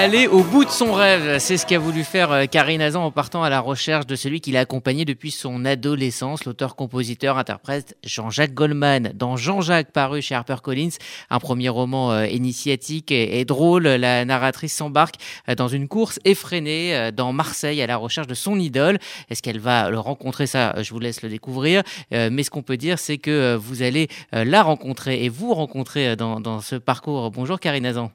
aller au bout de son rêve. C'est ce qu'a voulu faire euh, Karine Azan en partant à la recherche de celui qui l'a accompagné depuis son adolescence, l'auteur, compositeur, interprète Jean-Jacques Goldman. Dans Jean-Jacques, paru chez HarperCollins, un premier roman euh, initiatique et, drôle, la narratrice s'embarque euh, dans une course effrénée dans Marseille à la recherche de son idole. Est-ce qu'elle va le rencontrer? Ça, je vous laisse le découvrir. mais ce qu'on peut dire, c'est que vous allez la rencontrer et vous rencontrer dans, dans ce parcours. Bonjour Karine Azan.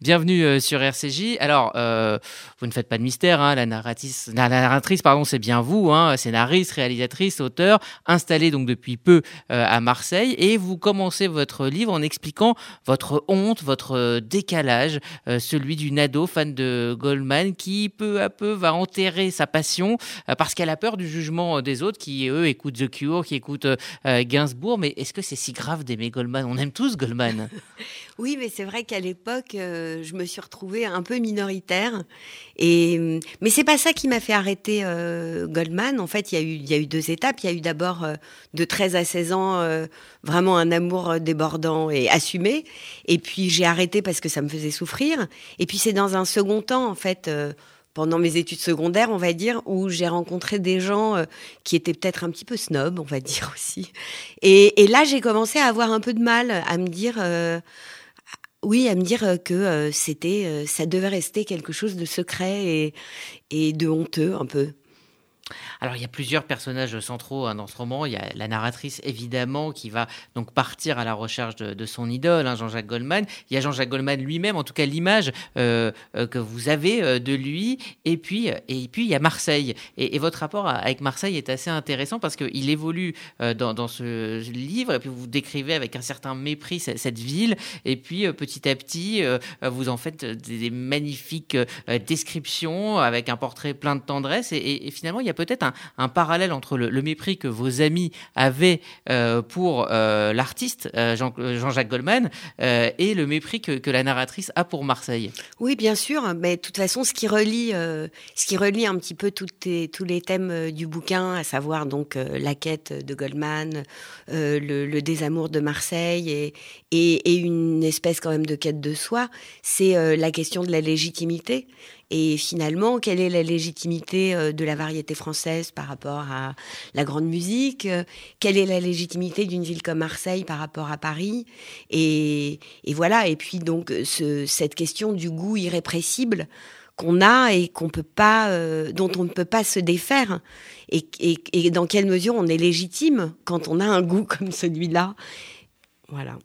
Bienvenue euh, sur RCJ. Alors, euh, vous ne faites pas de mystère, hein, la, narratrice, pardon, c'est bien vous, hein, scénariste, réalisatrice, auteur, installée donc depuis peu euh, à Marseille, et vous commencez votre livre en expliquant votre honte, votre décalage, celui d'une ado fan de Goldman qui peu à peu va enterrer sa passion parce qu'elle a peur du jugement des autres qui eux écoutent The Cure, qui écoutent Gainsbourg. Mais est-ce que c'est si grave d'aimer Goldman? On aime tous Goldman. oui, mais c'est vrai qu'à l'époque euh, je me suis retrouvée un peu minoritaire. Et mais c'est pas ça qui m'a fait arrêter euh, Goldman. En fait, il y a eu il y a eu deux étapes. Il y a eu d'abord euh, de 13 à 16 ans vraiment un amour débordant et assumé. Et puis j'ai arrêté parce que ça me faisait souffrir. Et puis c'est dans un second temps en fait pendant mes études secondaires, on va dire, où j'ai rencontré des gens qui étaient peut-être un petit peu snobs, on va dire aussi. Et là, j'ai commencé à avoir un peu de mal à me dire, oui, à me dire euh, que euh, c'était, euh, ça devait rester quelque chose de secret et, et de honteux un peu. Alors il y a plusieurs personnages centraux hein, dans ce roman. Il y a la narratrice évidemment qui va donc partir à la recherche de, son idole, hein, Jean-Jacques Goldman. Il y a Jean-Jacques Goldman lui-même, en tout cas l'image euh, euh, que vous avez euh, de lui. Et puis et puis il y a Marseille. Et, votre rapport avec Marseille est assez intéressant parce qu'il évolue dans, ce livre et puis vous décrivez avec un certain mépris cette, ville. Et puis petit à petit vous en faites des, magnifiques descriptions avec un portrait plein de tendresse. Et, et finalement il y a peut-être un, parallèle entre le, mépris que vos amis avaient euh, pour euh, l'artiste euh, Jean, Jean-Jacques Goldman et le mépris que, la narratrice a pour Marseille. Oui, bien sûr, mais de toute façon, ce qui relie, ce qui relie un petit peu tous les thèmes du bouquin, à savoir donc la quête de Goldman, le, désamour de Marseille et, et, une espèce quand même de quête de soi, c'est la question de la légitimité. Et finalement, quelle est la légitimité euh, de la variété française par rapport à la grande musique? Quelle est la légitimité d'une ville comme Marseille par rapport à Paris? Et, voilà. Et puis donc cette question du goût irrépressible qu'on a et qu'on peut pas, euh, dont on ne peut pas se défaire, et, et dans quelle mesure on est légitime quand on a un goût comme celui-là? Voilà.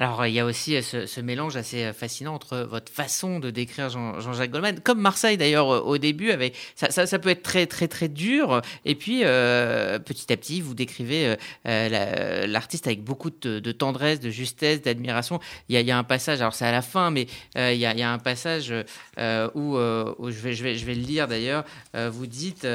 Alors, il y a aussi euh, ce, mélange assez euh, fascinant entre votre façon de décrire Jean-Jacques Goldman, comme Marseille d'ailleurs euh, au début, avec ça, peut être très très très dur, et puis petit à petit, vous décrivez l'artiste avec beaucoup de, tendresse, de justesse, d'admiration. Il, y, a, un passage, alors c'est à la fin, mais il y, a, un passage où, je vais le lire d'ailleurs. vous dites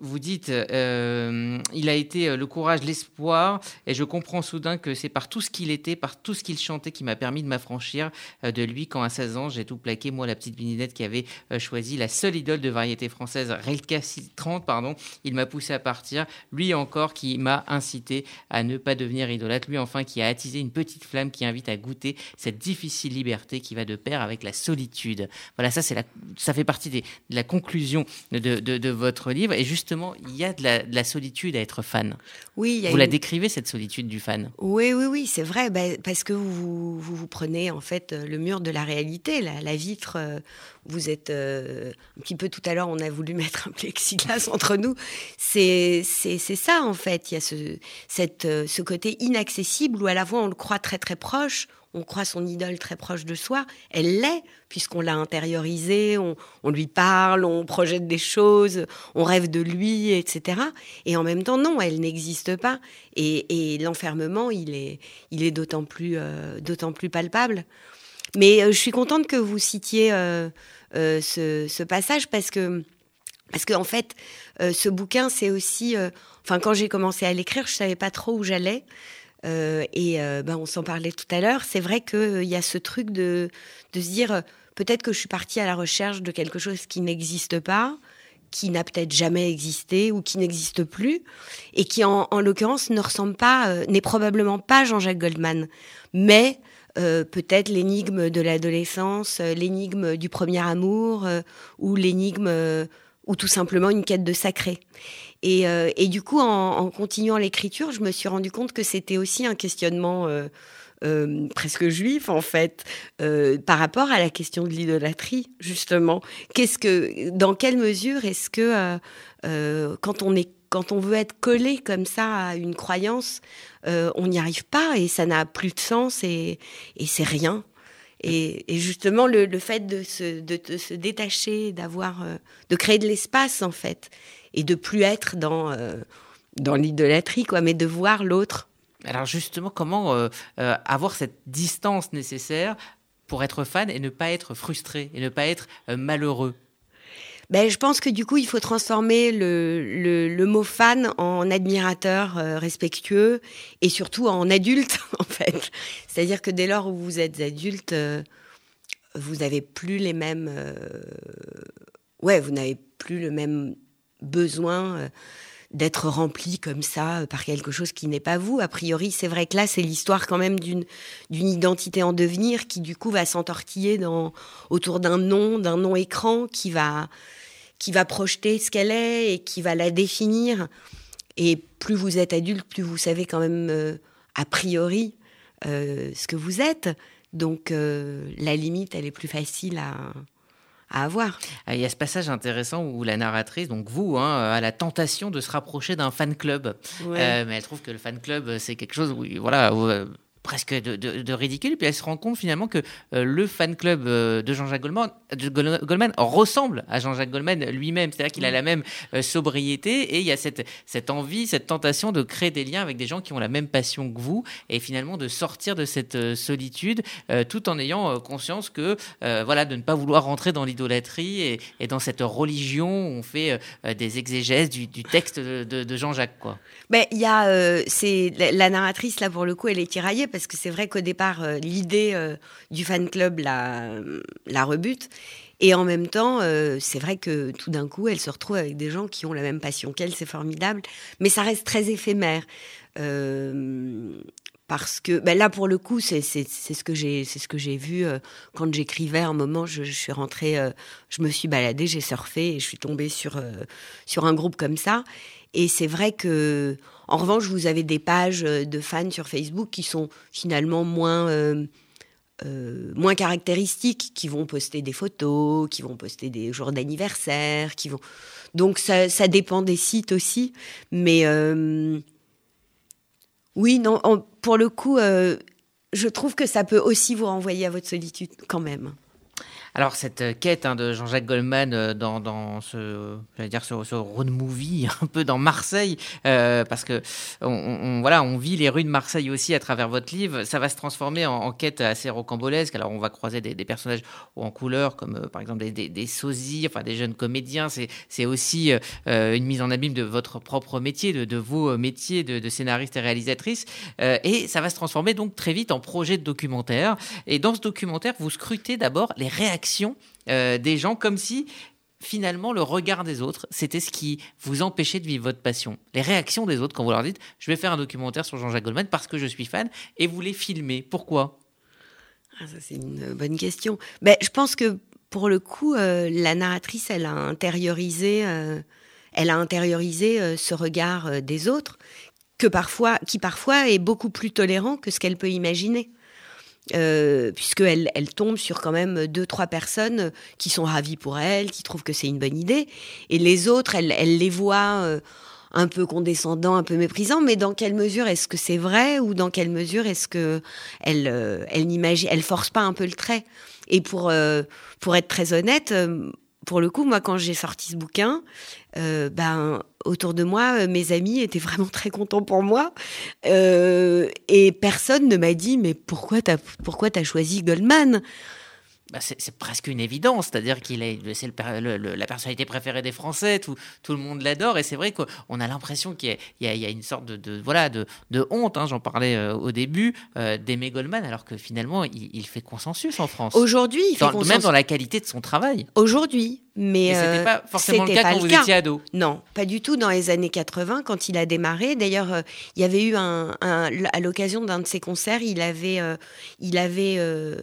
vous dites, euh, il a été euh, le courage, l'espoir, et je comprends soudain que c'est par tout ce qu'il était, par tout ce qu'il chantait, qui m'a permis de m'affranchir euh, de lui. Quand à 16 ans j'ai tout plaqué, moi la petite Bininette qui avait choisi la seule idole de variété française, Relka 30, pardon, il m'a poussé à partir, lui encore qui m'a incité à ne pas devenir idolâtre, lui enfin qui a attisé une petite flamme qui invite à goûter cette difficile liberté qui va de pair avec la solitude. Voilà, ça c'est la, ça fait partie de la conclusion de, de votre livre, et justement il y a de la, solitude à être fan. Oui, vous la décrivez cette solitude du fan? Oui, oui, oui, c'est vrai, bah, parce que vous, vous, prenez en fait euh, le mur de la réalité, la, vitre. Euh, vous êtes euh, un petit peu tout à l'heure, on a voulu mettre un plexiglas entre nous. C'est c'est ça en fait. Il y a ce cette ce côté inaccessible où à la fois on le croit très très proche, on croit son idole très proche de soi, elle l'est, puisqu'on l'a intériorisé, on, lui parle, on projette des choses, on rêve de lui, etc. Et en même temps, non, elle n'existe pas. Et, l'enfermement, il est, il est d'autant plus, euh, plus palpable. Mais euh, je suis contente que vous citiez euh, ce, passage parce que, parce qu'en en fait, ce bouquin, c'est aussi. Enfin, quand j'ai commencé à l'écrire, je savais pas trop où j'allais. Euh, et euh, ben, on s'en parlait tout à l'heure. C'est vrai qu'il euh, y a ce truc de, de se dire peut-être que je suis partie à la recherche de quelque chose qui n'existe pas, qui n'a peut-être jamais existé ou qui n'existe plus, et qui en, en l'occurrence ne ressemble pas, n'est probablement pas Jean-Jacques Goldman, mais peut-être l'énigme de l'adolescence, l'énigme du premier amour, ou l'énigme, ou tout simplement une quête de sacré. Et, du coup, en continuant l'écriture, je me suis rendu compte que c'était aussi un questionnement euh, presque juif en fait, euh, par rapport à la question de l'idolâtrie justement. Qu'est-ce que, dans quelle mesure est-ce que euh, quand on est quand on veut être collé comme ça à une croyance, on n'y arrive pas et ça n'a plus de sens et c'est rien? Et, justement, le, fait de se, détacher, d'avoir, de créer de l'espace en fait, et de plus être dans dans l'idolâtrie, quoi, mais de voir l'autre. Alors justement, comment euh, euh, avoir cette distance nécessaire pour être fan et ne pas être frustré et ne pas être euh, malheureux? Ben, je pense que du coup, il faut transformer le, le, mot fan en admirateur respectueux et surtout en adulte, en fait. C'est-à-dire que dès lors où vous êtes adulte, vous n'avez plus les mêmes. ouais, vous n'avez plus le même besoin d'être rempli comme ça euh, par quelque chose qui n'est pas vous. A priori, c'est vrai que là, c'est l'histoire quand même d'une identité en devenir qui du coup va s'entortiller dans autour d'un nom, d'un nom écran qui va qui va projeter ce qu'elle est et qui va la définir. Et plus vous êtes adulte, plus vous savez quand même euh, a priori euh, ce que vous êtes. Donc la limite, elle est plus facile à avoir. Ah, il y a ce passage intéressant où la narratrice, donc vous, hein, a la tentation de se rapprocher d'un fan club. Euh, mais elle trouve que le fan club, c'est quelque chose où, voilà, euh, presque de, ridicule. Et puis elle se rend compte finalement que euh, le fan club euh, de Jean-Jacques Goldman, Goldman, ressemble à Jean-Jacques Goldman lui-même. C'est-à-dire qu'il a la même euh, sobriété et il y a cette, cette envie, cette tentation de créer des liens avec des gens qui ont la même passion que vous et finalement de sortir de cette solitude tout en ayant conscience que voilà de ne pas vouloir rentrer dans l'idolâtrie et, et, dans cette religion où on fait des exégèses du, texte de, Jean-Jacques. Quoi. Ben, il y a, c'est la narratrice là pour le coup, elle est tiraillée parce que c'est vrai qu'au départ, euh, l'idée euh, du fan club la, rebute. Et en même temps, euh, c'est vrai que tout d'un coup, elle se retrouve avec des gens qui ont la même passion qu'elle, c'est formidable. Mais ça reste très éphémère. Parce que ben là, pour le coup, c'est ce que j'ai ce que j'ai vu quand j'écrivais. Un moment, je, suis rentrée, je me suis baladée, j'ai surfé et je suis tombée sur, sur un groupe comme ça. Et c'est vrai que en revanche, vous avez des pages euh, de fans sur Facebook qui sont finalement moins, euh, euh, moins caractéristiques, qui vont poster des photos, qui vont poster des jours d'anniversaire, qui vont. Donc ça, ça, dépend des sites aussi, mais oui, non, pour le coup, je trouve que ça peut aussi vous renvoyer à votre solitude quand même. Alors cette euh, quête hein, de Jean-Jacques Goldman euh, dans, dans ce, dire ce, road movie un peu dans Marseille, euh, parce que on, voilà, on vit les rues de Marseille aussi à travers votre livre. Ça va se transformer en, quête assez rocambolesque. Alors on va croiser des, personnages en couleur, comme par exemple des, des, sosies, enfin des jeunes comédiens. C'est aussi une mise en abîme de votre propre métier, de, de vos métiers de, de, scénariste et réalisatrice. et ça va se transformer donc très vite en projet de documentaire. Et dans ce documentaire, vous scrutez d'abord les réactions euh, des gens comme si finalement le regard des autres, c'était ce qui vous empêchait de vivre votre passion. Les réactions des autres quand vous leur dites je vais faire un documentaire sur Jean-Jacques Goldman parce que je suis fan et vous les filmez. Pourquoi? Ah, Ça c'est une bonne question. Ben, je pense que pour le coup, euh, la narratrice, elle a intériorisé, euh, elle a intériorisé ce regard des autres que parfois, qui parfois est beaucoup plus tolérant que ce qu'elle peut imaginer. Euh, puisqu'elle elle tombe sur quand même deux, trois personnes qui sont ravies pour elle, qui trouvent que c'est une bonne idée. Et les autres, elle, les voit euh, un peu condescendants, un peu méprisants, mais dans quelle mesure est-ce que c'est vrai ou dans quelle mesure est-ce que elle, euh, elle n'imagine, elle force pas un peu le trait? Et pour, pour être très honnête, pour le coup, moi, quand j'ai sorti ce bouquin, euh, ben, autour de moi, euh, mes amis étaient vraiment très contents pour moi. Euh, et personne ne m'a dit, mais pourquoi t'as, pourquoi t'as choisi Goldman? Bah, c'est presque une évidence, c'est-à-dire qu'il est, c'est la personnalité préférée des Français, tout, tout le monde l'adore, et c'est vrai qu'on a l'impression qu'il y, a une sorte de, voilà de, honte, hein, j'en parlais euh, au début, euh, d'aimer Goldman, alors que finalement il, fait consensus en France. Aujourd'hui, il fait consensus. Même dans la qualité de son travail. Aujourd'hui, Mais, Mais c'était euh, pas forcément le cas quand vous cas. étiez ado. Non, pas du tout dans les années 80 quand il a démarré. D'ailleurs, euh, il y avait eu un, un- à l'occasion d'un de ses concerts, il avait, euh, il avait euh,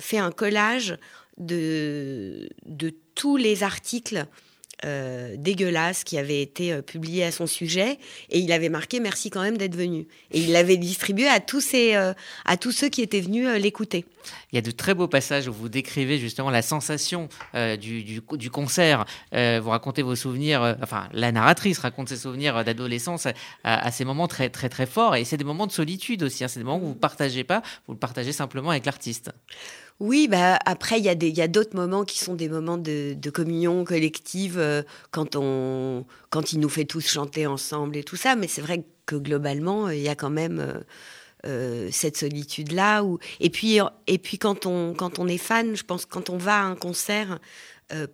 fait un collage de, de tous les articles euh, dégueulasses qui avaient été euh, publiés à son sujet et il avait marqué merci quand même d'être venu et il l'avait distribué à tous euh, à tous ceux qui étaient venus l'écouter. Il y a de très beaux passages où vous décrivez justement la sensation du, du, concert. Vous racontez vos souvenirs, enfin la narratrice raconte ses souvenirs d'adolescence à, ces moments très très très forts. Et c'est des moments de solitude aussi. hein. C'est des moments où vous partagez pas, vous le partagez simplement avec l'artiste. Oui, bah après il y a d'autres moments qui sont des moments de, communion collective euh, quand on, quand il nous fait tous chanter ensemble et tout ça. Mais c'est vrai que globalement euh, il y a quand même euh, cette solitude là. Et puis et puis quand on quand on est fan, je pense quand on va à un concert.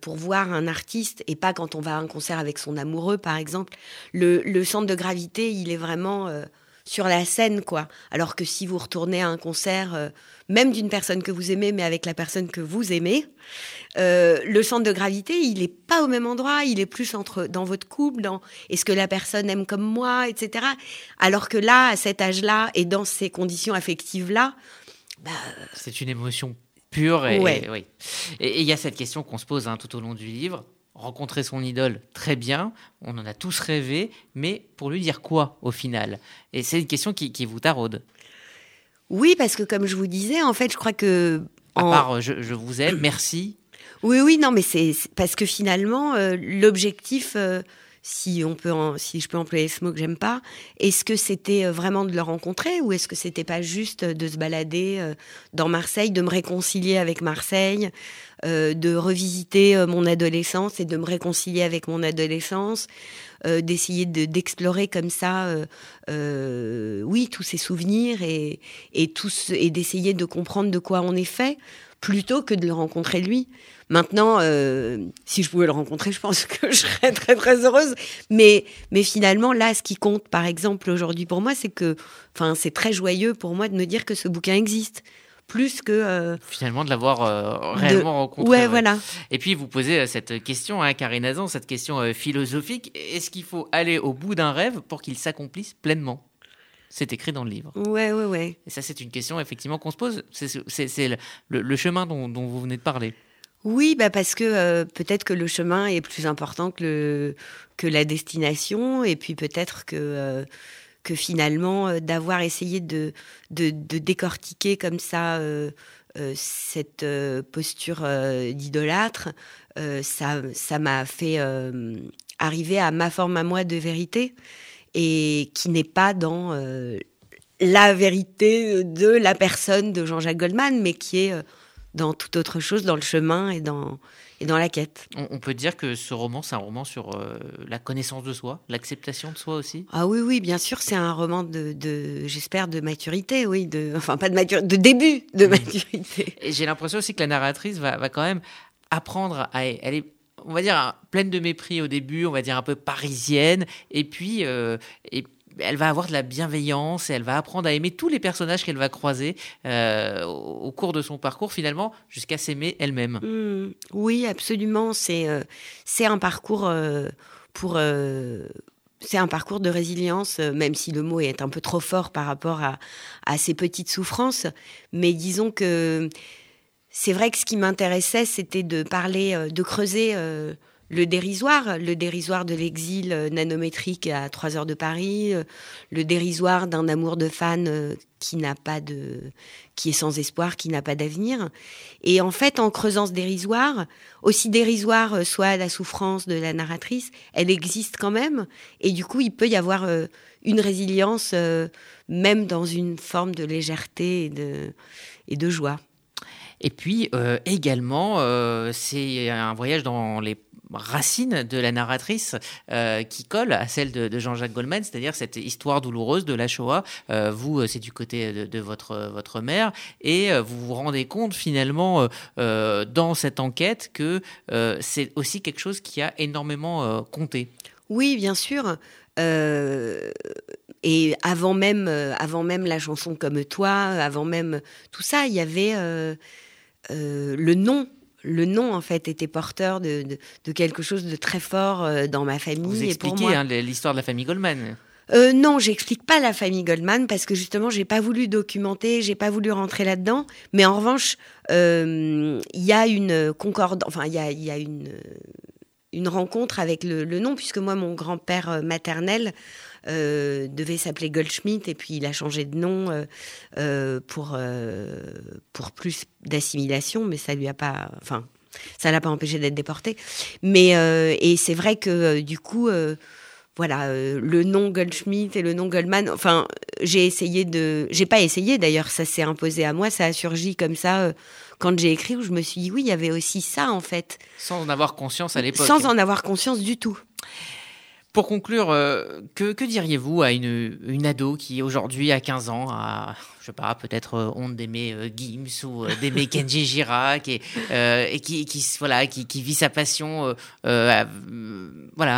pour voir un artiste et pas quand on va à un concert avec son amoureux par exemple le, centre de gravité il est vraiment sur la scène quoi alors que si vous retournez à un concert euh, même d'une personne que vous aimez, mais avec la personne que vous aimez, euh, le centre de gravité, il n'est pas au même endroit, il est plus entre, dans votre couple, dans est-ce que la personne aime comme moi, etc. Alors que là, à cet âge-là, et dans ces conditions affectives-là, bah, C'est une émotion pure. Et Ouais. et oui. Et et il y a cette question qu'on se pose hein, tout au long du livre. Rencontrer son idole, très bien, on en a tous rêvé, mais pour lui dire quoi au final? Et c'est une question qui, qui vous taraude. oui, parce que comme je vous disais, en fait, je crois que... À en- part euh, je, je vous aime, merci. Oui, oui, non, mais c'est c'est- parce que finalement, euh, l'objectif, euh, si on peut, en- si je peux employer ce mot que j'aime pas, est-ce que c'était euh, vraiment de le rencontrer ou est-ce que c'était pas juste de se balader euh, dans Marseille, de me réconcilier avec Marseille, euh, de revisiter euh, mon adolescence et de me réconcilier avec mon adolescence, euh, d'essayer de- d'explorer comme ça, euh, euh, oui, tous ces souvenirs et, et, tous, et d'essayer de comprendre de quoi on est fait, plutôt que de le rencontrer lui. Maintenant, euh, si je pouvais le rencontrer, je pense que je serais très très heureuse. Mais, mais finalement, là, ce qui compte, par exemple, aujourd'hui pour moi, c'est que, enfin, c'est très joyeux pour moi de me dire que ce bouquin existe, plus que euh, Finalement, de l'avoir euh, de- réellement rencontré. Ouais, ouais. voilà. Et puis, vous posez cette question, hein, Karine Azan, cette question euh, philosophique. Est-ce qu'il faut aller au bout d'un rêve pour qu'il s'accomplisse pleinement? C'est écrit dans le livre. Ouais, ouais, ouais. Et ça, c'est une question effectivement qu'on se pose. C'est le, le- le chemin dont, dont vous venez de parler. Oui, bah parce que euh, peut-être que le chemin est plus important que, la destination, et puis peut-être que, euh, finalement, euh, d'avoir essayé de, décortiquer comme ça cette posture d'idolâtre, ça m'a fait arriver à ma forme à moi de vérité, et qui n'est pas dans la vérité de la personne de Jean-Jacques Goldman, mais qui est... dans toute autre chose, dans le chemin et dans, et dans la quête. On, on peut dire que ce roman, c'est un roman sur euh, la connaissance de soi, l'acceptation de soi aussi? Ah oui, oui, bien sûr, c'est un roman de, de j'espère, de maturité, oui, de, enfin pas de maturité, de début de maturité. Et j'ai l'impression aussi que la narratrice va, va quand même apprendre à. Elle est, on va dire, pleine de mépris au début, on va dire un peu parisienne, et puis. euh, et elle va avoir de la bienveillance et elle va apprendre à aimer tous les personnages qu'elle va croiser euh, au, cours de son parcours, finalement, jusqu'à s'aimer elle-même. Hmm, oui, absolument, c'est euh, un parcours euh, pour. c'est un parcours de résilience, même si le mot est un peu trop fort par rapport à, à ces petites souffrances. Mais disons que c'est vrai que ce qui m'intéressait, c'était de parler, de creuser le dérisoire, le dérisoire de l'exil euh, nanométrique à 3 heures de Paris, euh, le dérisoire d'un amour de fan euh, qui n'a pas de, qui est sans espoir, qui n'a pas d'avenir. Et en fait, en creusant ce dérisoire, aussi dérisoire soit la souffrance de la narratrice, elle existe quand même. Et du coup, il peut y avoir une résilience, même dans une forme de légèreté et de, et de joie. Et puis également, c'est un voyage dans les racines de la narratrice euh, qui colle à celle de, Jean-Jacques Goldman, c'est-à-dire cette histoire douloureuse de la Shoah. Euh, vous, euh, c'est du côté de, votre, votre mère, et vous vous rendez compte finalement dans cette enquête que c'est aussi quelque chose qui a énormément compté. Oui, bien sûr. Et avant même, avant même la chanson comme toi, avant même tout ça, il y avait le nom, le nom en fait était porteur de, quelque chose de très fort dans ma famille. Vous expliquez hein, l'histoire de la famille Goldman. Euh, non, j'explique pas la famille Goldman parce que justement, j'ai pas voulu documenter, j'ai pas voulu rentrer là-dedans. Mais en revanche, euh, il y a une concorde, enfin, il y a, une, une rencontre avec le, nom, puisque moi, mon grand-père euh, devait s'appeler Goldschmidt et puis il a changé de nom pour, pour plus d'assimilation, mais ça lui a pas. Enfin, ça l'a pas empêché d'être déporté. Mais, et c'est vrai que du coup voilà, euh, le nom Goldschmidt et le nom Goldman. Enfin, j'ai essayé de. J'ai pas essayé d'ailleurs, ça s'est imposé à moi, ça a surgi comme ça euh, quand j'ai écrit où je me suis dit oui, il y avait aussi ça en fait. Sans en avoir conscience à l'époque. Sans en avoir conscience du tout. Pour conclure, euh, que, diriez-vous à une, une ado qui aujourd'hui a 15 ans a, je sais pas, peut-être euh, honte d'aimer euh, Gims ou d'aimer Kenji Girac et, et qui, qui, voilà, qui, qui, vit sa passion voilà,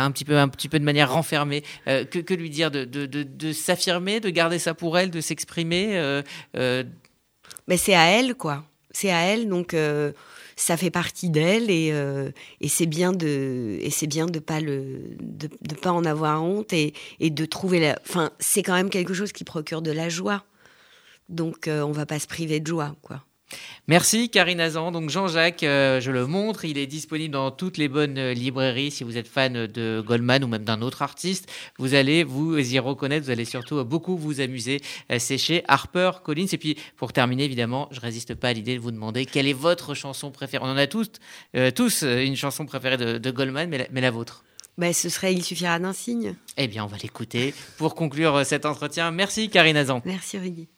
un petit, peu, un petit peu de manière renfermée que, que, lui dire de, de, de, de s'affirmer, de garder ça pour elle, de s'exprimer Mais c'est à elle, quoi. C'est à elle, donc ça fait partie d'elle et, euh, et c'est bien de et c'est bien de pas le de, pas en avoir honte et, et de trouver la enfin c'est quand même quelque chose qui procure de la joie. Donc euh, on va pas se priver de joie quoi Merci Karine Azan. Donc Jean-Jacques, euh, je le montre, il est disponible dans toutes les bonnes euh, librairies. Si vous êtes fan de Goldman ou même d'un autre artiste, vous allez vous y reconnaître. Vous allez surtout beaucoup vous amuser. Euh, c'est chez Harper Collins. Et puis pour terminer, évidemment, je résiste pas à l'idée de vous demander quelle est votre chanson préférée. On en a tous, tous une chanson préférée de, Goldman, mais la, vôtre. Ben, ce serait Il suffira d'un signe. Eh bien, on va l'écouter pour conclure cet entretien. Merci Karine Azan. Merci Rudy.